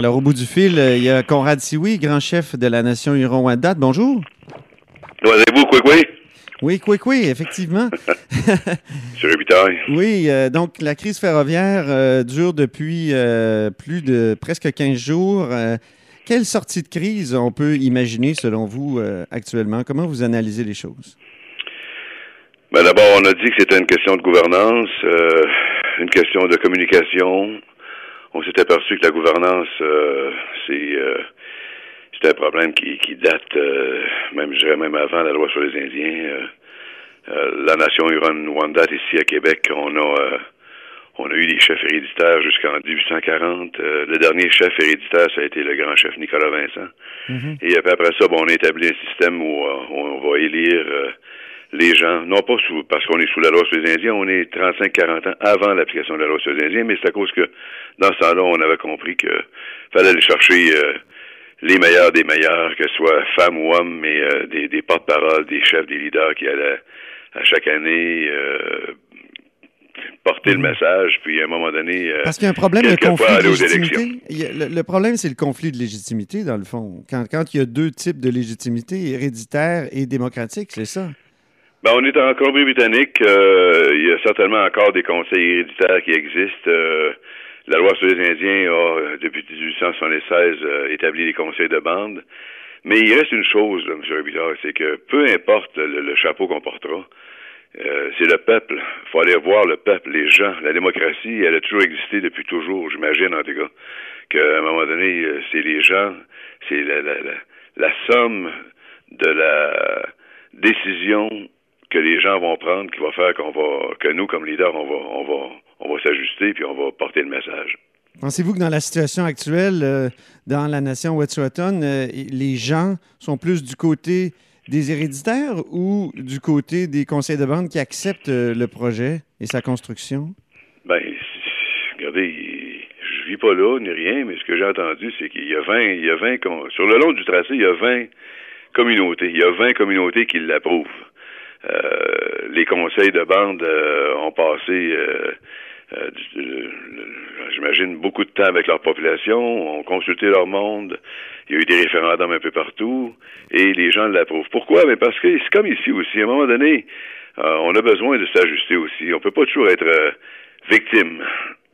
Alors, au bout du fil, euh, il y a Conrad Siwi, grand chef de la nation Huron-Wendat. Bonjour. Voyez-vous, quoi, quoi? Oui, oui, oui, effectivement. Sur. Oui, euh, donc la crise ferroviaire euh, dure depuis euh, plus de presque 15 jours. Quelle sortie de crise on peut imaginer selon vous actuellement? Comment vous analysez les choses? Ben, D'abord, on a dit que c'était une question de gouvernance, une question de communication. On s'est aperçu que la gouvernance, euh, c'est euh, c'est un problème qui, qui date, euh, même je dirais même avant la loi sur les Indiens. Euh, euh, la nation Huron-Wendat ici à Québec, on a euh, on a eu des chefs héréditaires jusqu'en 1840. Euh, le dernier chef héréditaire, ça a été le grand chef Nicolas Vincent. Et puis après ça, bon, on a établi un système où euh, on va élire euh, les gens, non pas sous, parce qu'on est sous la loi sur les Indiens, on est 35-40 ans avant l'application de la loi sur les Indiens, mais c'est à cause que dans ce temps-là, on avait compris que fallait aller chercher euh, les meilleurs des meilleurs, que ce soit femmes ou hommes, mais euh, des, des porte-paroles, des chefs, des leaders qui allaient à chaque année euh, porter le message, puis à un moment donné... Parce qu'il y a un problème de conflit de légitimité. le, le problème, c'est le conflit de légitimité, dans le fond. Quand, quand il y a deux types de légitimité, héréditaire et démocratique, c'est ça. Ben, on est en Colombie-Britannique. euh, il y a certainement encore des conseils héréditaires qui existent. Euh, la loi sur les Indiens a, depuis 1876, euh, établi des conseils de bande. Mais il reste une chose, M. Robillard, c'est que peu importe le, chapeau qu'on portera, euh, c'est le peuple. Il faut aller voir le peuple, les gens. La démocratie, elle a toujours existé depuis toujours, j'imagine en tout cas. Qu'à un moment donné, euh, c'est les gens, c'est la, la, la somme de la décision que les gens vont prendre qui va faire qu'on va que nous comme leaders on va on va on va s'ajuster puis on va porter le message. Pensez-vous que dans la situation actuelle, euh, dans la nation Wet'suwet'en, euh, les gens sont plus du côté des héréditaires ou du côté des conseils de bande qui acceptent euh, le projet et sa construction? C'est- regardez, je vis pas là ni rien, mais ce que j'ai entendu c'est qu'il y a 20 il y a 20 con- sur le long du tracé, il y a 20 communautés, il y a 20 communautés qui l'approuvent. Euh, les conseils de bande euh, ont passé euh, euh, j'imagine, beaucoup de temps avec leur population, ont consulté leur monde, il y a eu des référendums un peu partout, et les gens l'approuvent. Pourquoi? Mais parce que c'est comme ici aussi, à un moment donné, on a besoin de s'ajuster aussi. On peut pas toujours être victime,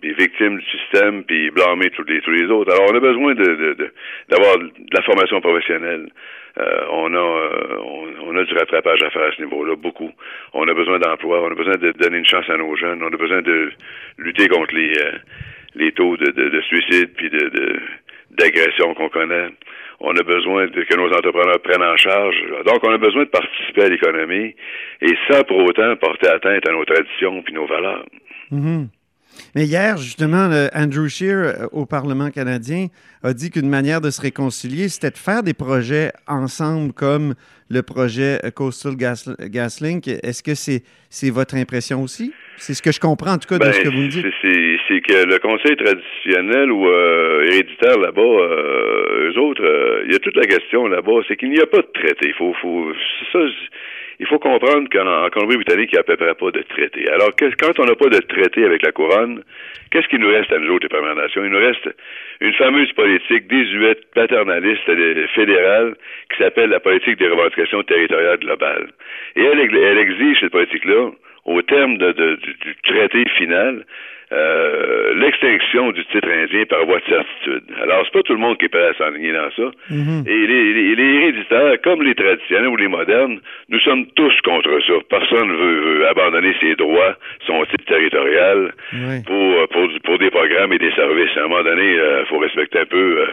puis victime du système, puis blâmer tous les, tous les autres. Alors, on a besoin de, de, de- d'avoir de la formation professionnelle. Euh, on a euh, on, a du rattrapage à faire à ce niveau-là, beaucoup. On a besoin d'emploi, on a besoin de donner une chance à nos jeunes, on a besoin de lutter contre les euh, les taux de, de, de suicide puis de, de d'agression qu'on connaît. On a besoin de, que nos entrepreneurs prennent en charge. Donc, on a besoin de participer à l'économie et sans pour autant porter atteinte à nos traditions puis nos valeurs. Mhm. Mais hier, justement, Andrew Scheer euh, au Parlement canadien a dit qu'une manière de se réconcilier, c'était de faire des projets ensemble comme le projet euh, Coastal Gas, GasLink. Est-ce que c'est c'est votre impression aussi? C'est ce que je comprends en tout cas de Ben, ce que vous me dites. c'est- c'est c'est que le conseil traditionnel ou euh, héréditaire là-bas, euh, eux autres, euh, il y a toute la question là-bas, c'est qu'il n'y a pas de traité. Il faut, faut ça, il faut comprendre qu'en en Colombie-Britannique, il n'y a à peu près pas de traité. Alors, quand on n'a pas de traité avec la couronne, qu'est-ce qui nous reste à nous autres, les Premières Nations? Il nous reste une fameuse politique désuète, paternaliste, fédérale, qui s'appelle la politique des revendications territoriales globales. Et elle, elle exige, cette politique-là, au terme de, de- du, du traité final, euh, l'extinction du titre indien par voie de certitude. Alors, c'est pas tout le monde qui est prêt à s'enligner dans ça. Mhm. Et les, les, les héréditaires, comme les traditionnels ou les modernes, nous sommes tous contre ça. Personne ne veut, veut abandonner ses droits, son titre territorial Oui. pour, des programmes et des services. À un moment donné, il faut respecter un peu euh,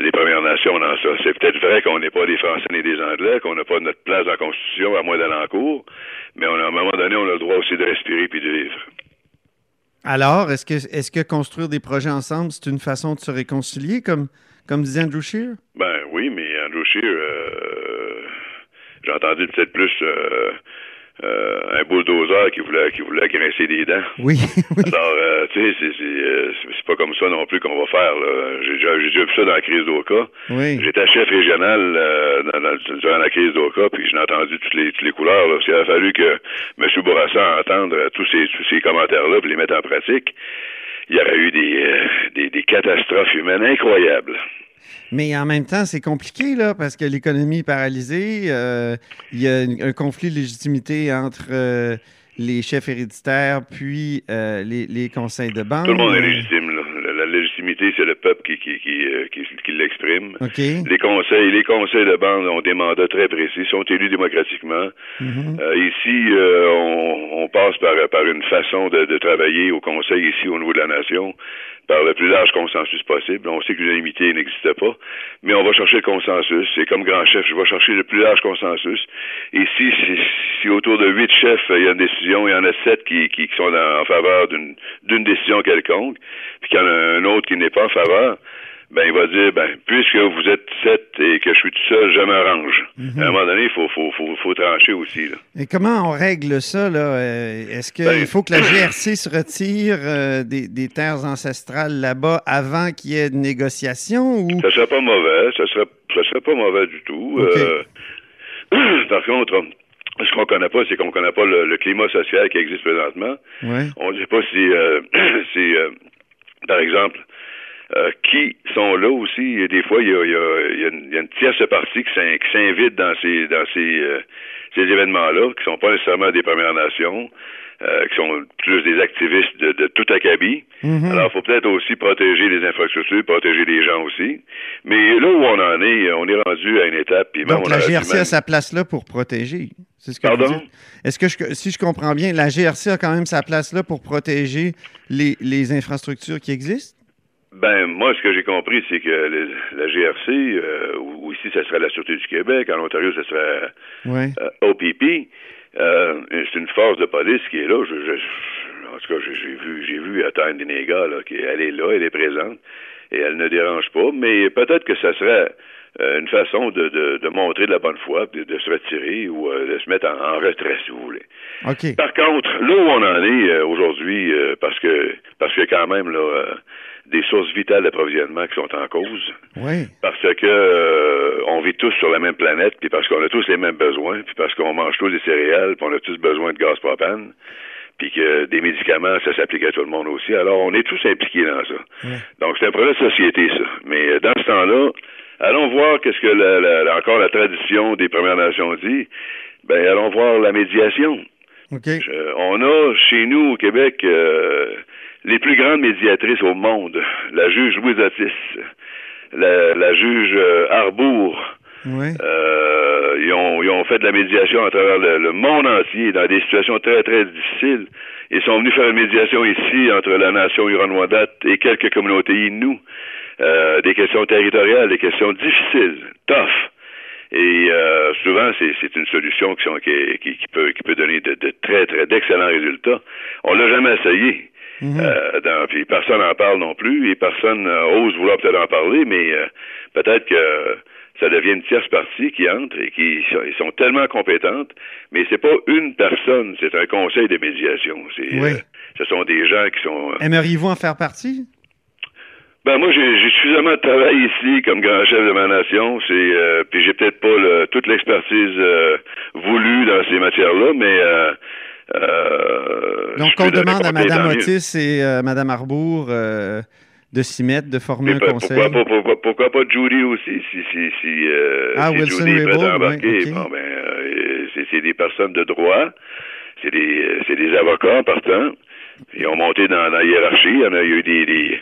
les Premières Nations dans ça. C'est peut-être vrai qu'on n'est pas des Français ni des Anglais, qu'on n'a pas notre place dans la Constitution, à moins d'aller en cours, mais on à un moment donné, on a le droit aussi de respirer puis de vivre. Alors, est-ce que, est-ce que construire des projets ensemble, c'est une façon de se réconcilier, comme, comme disait Andrew Scheer? Ben oui, mais Andrew Scheer, euh, j'ai entendu peut-être plus euh, euh, un bulldozer qui voulait qui voulait grincer des dents. Oui, oui. Alors, euh, tu sais, c'est, c'est, euh, c'est- pas comme ça non plus qu'on va faire. Là. J'ai, déjà, j'ai déjà vu ça dans la crise d'Oka. Oui. J'étais chef régional euh, dans, dans- durant la crise d'Oka, puis j'ai entendu toutes les, toutes les couleurs. Là, qu'il a fallu que M. Bourassa entende euh, tous ces, tous ces commentaires-là puis les mettre en pratique. il y aurait eu des, des, catastrophes humaines incroyables. Mais en même temps, c'est compliqué, là, parce que l'économie est paralysée. il y a un conflit de légitimité entre les chefs héréditaires, puis les, les, conseils de banque. Tout le monde est légitime, là la légitimité, c'est le peuple qui, qui, qui, euh, qui, l'exprime. Les conseils, les conseils de bande ont des mandats très précis, sont élus démocratiquement. Mm-hmm. Euh, ici, euh, on, passe par, par une façon de, de, travailler au conseil ici au niveau de la nation par le plus large consensus possible. On sait que l'unanimité n'existe pas, mais on va chercher le consensus. C'est comme grand chef, je vais chercher le plus large consensus. Et si, si, autour de huit chefs, il y a une décision, il y en a sept qui, qui, sont en, faveur d'une décision quelconque, puis qu'il y en a un autre qui n'est pas en faveur, ben il va dire ben puisque vous êtes sept et que je suis tout seul, je m'arrange. Mhm. À un moment donné, il faut, faut, faut, faut, trancher aussi. Là. Et comment on règle ça là? Euh, Est-ce qu'il ben, faut que la GRC se retire euh, des, des, terres ancestrales là-bas avant qu'il y ait de négociations ou? Ça serait pas mauvais, ça serait ça serait pas mauvais du tout. Euh, par contre, ce qu'on connaît pas, c'est qu'on connaît pas le, climat social qui existe présentement. Ouais. On ne sait pas si, si par exemple, euh, qui sont là aussi. Et des fois, il y a, il y a, une tierce partie qui s'invite dans ces dans ces, euh, ces événements-là, qui sont pas nécessairement des Premières Nations, euh, qui sont plus des activistes de, de tout acabit. Mm-hmm. Alors, il faut peut-être aussi protéger les infrastructures, protéger les gens aussi. Mais là où on en est, on est rendu à une étape. Puis Donc, la GRC a sa place là pour protéger. C'est ce que Pardon? Est-ce que, si je comprends bien, la GRC a quand même sa place là pour protéger les, les infrastructures qui existent? Ben, moi, ce que j'ai compris, c'est que la GRC, euh, ou, ici, ce serait la Sûreté du Québec, en Ontario, ce serait euh, OPP. Euh, c'est une force de police qui est là. en tout cas, j'ai vu, j'ai vu atteindre des négas, là, elle est là, elle est présente, et elle ne dérange pas. Mais peut-être que ça serait une façon de, de, montrer de la bonne foi, de, de se retirer ou de se mettre en, retrait, si vous voulez. Par contre, là où on en est aujourd'hui, parce que parce que quand même là des sources vitales d'approvisionnement qui sont en cause. Oui. Parce que euh, on vit tous sur la même planète, puis parce qu'on a tous les mêmes besoins, puis parce qu'on mange tous des céréales, puis on a tous besoin de gaz propane, puis que des médicaments, ça s'applique à tout le monde aussi. Alors, on est tous impliqués dans ça. Donc, c'est un projet de société, ça. Mais euh, dans ce temps-là, allons voir qu'est-ce que la, encore la tradition des Premières Nations dit. Ben, allons voir la médiation. Okay. on a chez nous au Québec euh, les plus grandes médiatrices au monde, la juge Louise Otis, la, juge euh, Arbour, euh, ils, ont, ils, ont, fait de la médiation à travers le, monde entier dans des situations très, très difficiles. Ils sont venus faire une médiation ici entre la nation Huron-Wendat et quelques communautés Innu. Euh, des questions territoriales, des questions difficiles, tough. Et euh, souvent, c'est une solution qui, sont, qui, qui, peut, qui peut donner de, de très, très d'excellents résultats. On l'a jamais essayé. Mhm. Euh, puis personne n'en parle non plus et personne euh, ose vouloir peut-être en parler, mais euh, peut-être que ça devient une tierce partie qui entre et qui ils sont tellement compétentes, mais c'est pas une personne, c'est un conseil de médiation. ce sont des gens qui sont. Aimeriez-vous en faire partie? Ben moi j'ai suffisamment de travail ici comme grand chef de ma nation, c'est puis j'ai peut-être pas toute l'expertise voulue dans ces matières-là, mais euh, Donc, on demande à Mme Otis et euh, Mme Arbour euh, de s'y mettre, de former un conseil. Pourquoi, pourquoi, pas Judy aussi, si, si, si, ah, si Wilson Judy embarquer. Bon, ben, c'est des personnes de droit, c'est des, des avocats en partant. Ils ont monté dans, la hiérarchie. Il y en a eu des, des,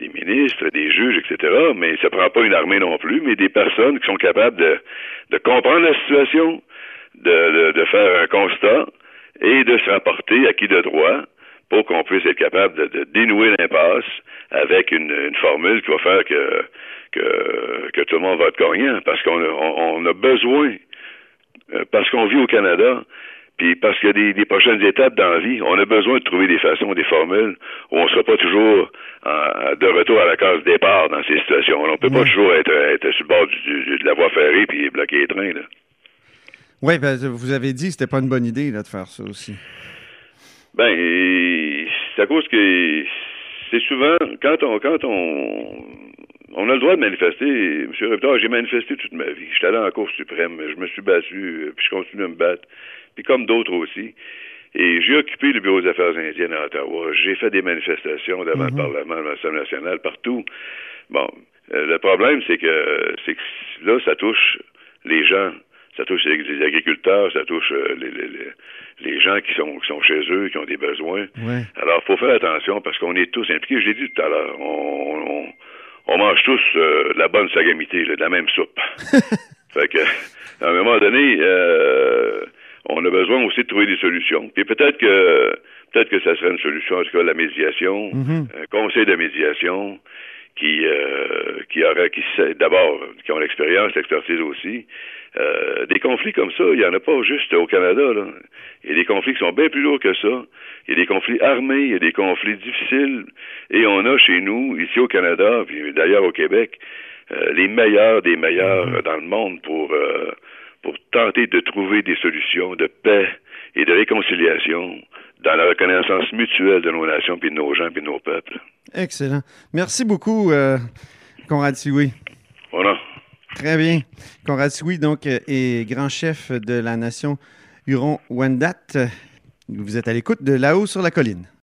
des ministres, des juges, etc. Mais ça prend pas une armée non plus, mais des personnes qui sont capables de, de comprendre la situation, de, de faire un constat, et de se rapporter à qui de droit pour qu'on puisse être capable de, dénouer l'impasse avec une, formule qui va faire que, que, que tout le monde va être gagnant, parce qu'on a, on, a besoin, euh, parce qu'on vit au Canada, puis parce qu'il y a des, prochaines étapes dans la vie, on a besoin de trouver des façons, des formules où on ne sera pas toujours de retour à la case départ dans ces situations. On ne peut pas toujours être, être sur le bord du, de la voie ferrée puis bloquer les trains. Là. Oui, ben, vous avez dit que c'était pas une bonne idée là, de faire ça aussi. Ben, c'est à cause que c'est souvent quand on quand on on a le droit de manifester. M. Reptard, j'ai manifesté toute ma vie. J'étais allé en Cour suprême, je me suis battu, puis je continue à me battre. Puis comme d'autres aussi. Et j'ai occupé le bureau des affaires indiennes à Ottawa. J'ai fait des manifestations devant le Parlement, l'Assemblée nationale, partout. Bon, euh, le problème, c'est que, c'est que là, ça touche les gens. Ça touche les, agriculteurs, ça touche euh, les, les, les, gens qui sont, qui sont chez eux, qui ont des besoins. Ouais. Alors, il faut faire attention parce qu'on est tous impliqués. Je l'ai dit tout à l'heure. On, on, on, mange tous euh, la bonne sagamité, là, de la même soupe. fait que, à un moment donné, euh, on a besoin aussi de trouver des solutions. Puis peut-être que peut-être que ça serait une solution, en tout cas, la médiation, Mhm. un conseil de médiation qui euh, qui aurait qui sait- d'abord qui ont l'expérience, l'expertise aussi. Euh, des conflits comme ça, il n'y en a pas juste au Canada. Là. Il y a des conflits qui sont bien plus lourds que ça. Il y a des conflits armés, il y a des conflits difficiles. Et on a chez nous, ici au Canada, puis d'ailleurs au Québec, euh, les meilleurs des meilleurs euh, dans le monde pour euh, pour tenter de trouver des solutions de paix et de réconciliation dans la reconnaissance mutuelle de nos nations, puis de nos gens, puis de nos peuples. Excellent. Merci beaucoup, Conrad Sioui. Très bien. Conrad Sioui, donc, euh, est grand chef de la nation Huron-Wendat. Vous êtes à l'écoute de là-haut sur la colline.